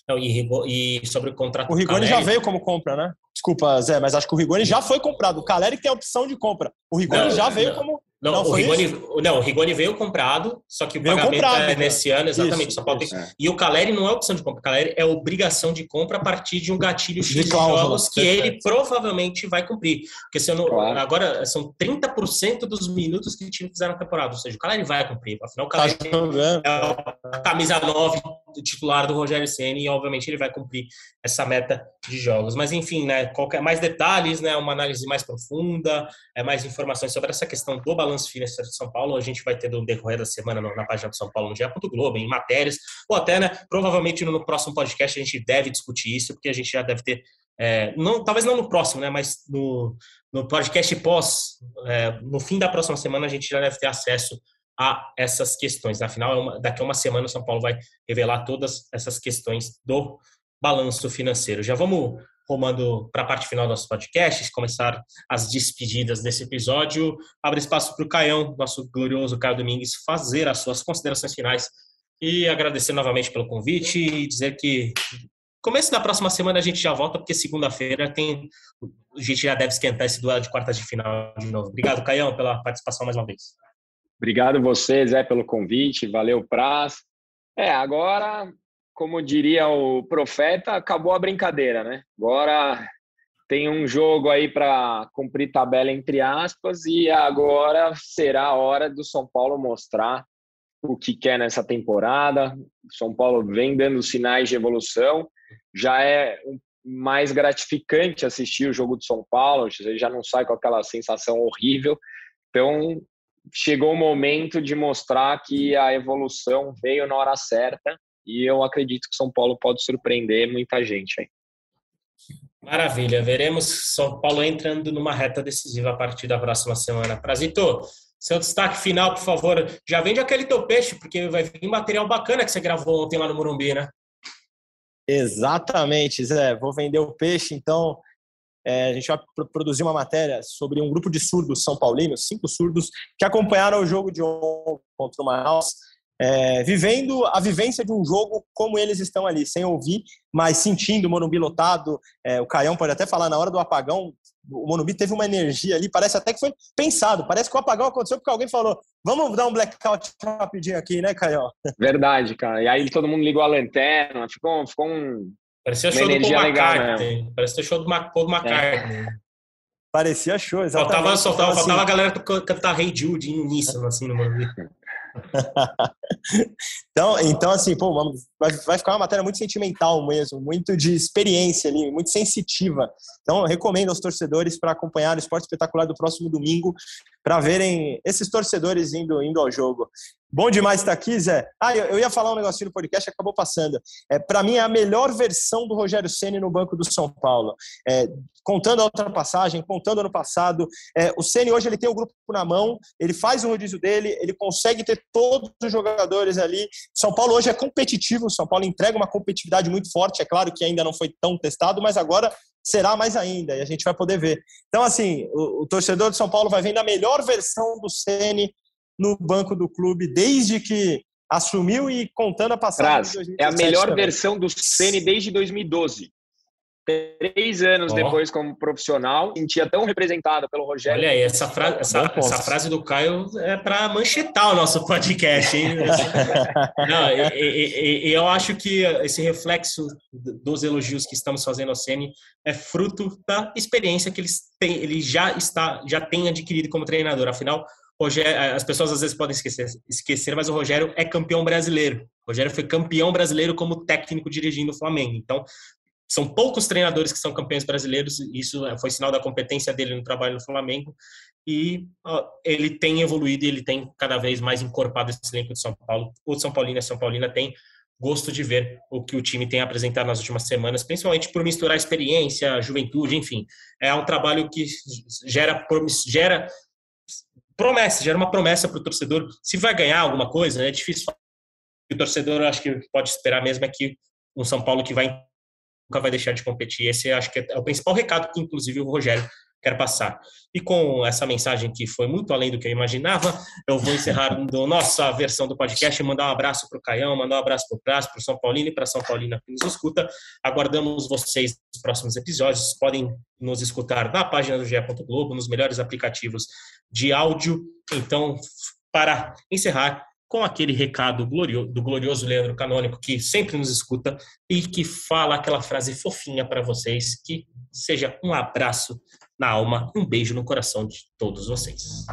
Não, e, e sobre o contrato. O Rigoni já veio como compra, né? Desculpa, Zé, mas acho que o Rigoni já foi comprado. O Caleri tem a opção de compra. O Rigoni não, já veio não. como não, não, o Rigoni, não, o Rigoni veio comprado, só que o veio pagamento comprado, é nesse ano, exatamente. Isso, isso, tem... é. E o Caleri não é opção de compra, o Caleri é obrigação de compra a partir de um gatilho X de, de jogos que ele provavelmente vai cumprir. Porque se não, claro. agora são 30% dos minutos que o time fizer na temporada, ou seja, o Caleri vai cumprir. Afinal, o Caleri tá é a camisa 9 titular do Rogério Ceni e obviamente ele vai cumprir essa meta de jogos. Mas enfim, né, qualquer mais detalhes, né, uma análise mais profunda, é mais informações sobre essa questão do balanço financeiro de São Paulo, a gente vai ter no decorrer da semana na página do São Paulo no GE. Globo, em matérias, ou até, né, provavelmente no próximo podcast a gente deve discutir isso, porque a gente já deve ter é, não, talvez não no próximo, né, mas no, no podcast pós, é, no fim da próxima semana, a gente já deve ter acesso a essas questões. Afinal, é daqui a uma semana o São Paulo vai revelar todas essas questões do balanço financeiro. Já vamos rumando para a parte final do nosso podcast, começar as despedidas desse episódio. Abre espaço para o Caião, nosso glorioso Caio Domingues, fazer as suas considerações finais e agradecer novamente pelo convite e dizer que começo da próxima semana a gente já volta, porque segunda-feira tem. A gente já deve esquentar esse duelo de quartas de final de novo. Obrigado, Caião, pela participação mais uma vez. Obrigado você, Zé, pelo convite. Valeu, Praz. É, agora, como diria o profeta, acabou a brincadeira, né? Agora tem um jogo aí para cumprir tabela entre aspas e agora será a hora do São Paulo mostrar o que quer nessa temporada. O São Paulo vem dando sinais de evolução. Já é mais gratificante assistir o jogo do São Paulo, você já não sai com aquela sensação horrível. Então, chegou o momento de mostrar que a evolução veio na hora certa e eu acredito que São Paulo pode surpreender muita gente aí. Maravilha, veremos São Paulo entrando numa reta decisiva a partir da próxima semana. Prazito, seu destaque final, por favor. Já vende aquele teu peixe, porque vai vir material bacana que você gravou ontem lá no Morumbi, né? Exatamente, Zé. Vou vender o peixe, então é, a gente vai produzir uma matéria sobre um grupo de surdos são paulinos, cinco surdos, que acompanharam o jogo de ontem contra o Manaus, é, vivendo a vivência de um jogo como eles estão ali, sem ouvir, mas sentindo o Morumbi lotado. É, o Caião pode até falar, na hora do apagão, o Morumbi teve uma energia ali, parece até que foi pensado, parece que o apagão aconteceu porque alguém falou, vamos dar um blackout rapidinho aqui, né, Caião? Verdade, cara. E aí todo mundo ligou a lanterna, ficou, ficou um Parecia show do Paul McCartney. Parecia show do Paul McCartney. É. Parecia show, exatamente. Faltava, faltava, então, faltava assim, a galera cantar Hey Jude em uníssono, assim, no momento. então, então, assim, pô, vai, vai ficar uma matéria muito sentimental mesmo, muito de experiência ali, muito sensitiva. Então, recomendo aos torcedores para acompanhar o Esporte Espetacular do próximo domingo, para verem esses torcedores indo, indo ao jogo. Bom demais estar aqui, Zé. Ah, eu, eu ia falar um negocinho no podcast, acabou passando. É, Para mim, é a melhor versão do Rogério Ceni no banco do São Paulo. É, contando a outra passagem, contando ano passado. É, o Ceni hoje ele tem o grupo na mão, ele faz o rodízio dele, ele consegue ter todos os jogadores ali. São Paulo hoje é competitivo, São Paulo entrega uma competitividade muito forte. É claro que ainda não foi tão testado, mas agora será mais ainda e a gente vai poder ver. Então, assim, o, o torcedor de São Paulo vai vendo a melhor versão do Ceni no banco do clube desde que assumiu e contando a passagem. é a melhor também. versão do Ceni desde 2012. Três anos oh. depois como profissional, sentia tão representado pelo Rogério. Olha aí, essa, fra essa, essa frase do Caio é para manchetar o nosso podcast. Hein? Não, e, e, e, eu acho que esse reflexo dos elogios que estamos fazendo ao Ceni é fruto da experiência que ele, tem, ele já está já tem adquirido como treinador. Afinal, Rogério, as pessoas às vezes podem esquecer, esquecer, mas o Rogério é campeão brasileiro. O Rogério foi campeão brasileiro como técnico dirigindo o Flamengo. Então, são poucos treinadores que são campeões brasileiros, isso foi sinal da competência dele no trabalho no Flamengo, e uh, ele tem evoluído e ele tem cada vez mais encorpado esse elenco de São Paulo. O São Paulino e São Paulina tem gosto de ver o que o time tem apresentado nas últimas semanas, principalmente por misturar experiência, juventude, enfim. É um trabalho que gera, gera promessa, gera uma promessa para o torcedor. Se vai ganhar alguma coisa, é difícil falar. O torcedor, acho que pode esperar mesmo é que um São Paulo que vai nunca vai deixar de competir. Esse acho que é o principal recado que, inclusive, o Rogério quer passar. E com essa mensagem que foi muito além do que eu imaginava, eu vou encerrar a nossa versão do podcast e mandar um abraço para o Caião, mandar um abraço para o Praz, para o São Paulino e para São Paulina que nos escuta. Aguardamos vocês nos próximos episódios. Podem nos escutar na página do GE. Globo, nos melhores aplicativos de áudio. Então, para encerrar, com aquele recado do glorioso Leandro Canônico, que sempre nos escuta e que fala aquela frase fofinha para vocês, que seja um abraço na alma, um beijo no coração de todos vocês.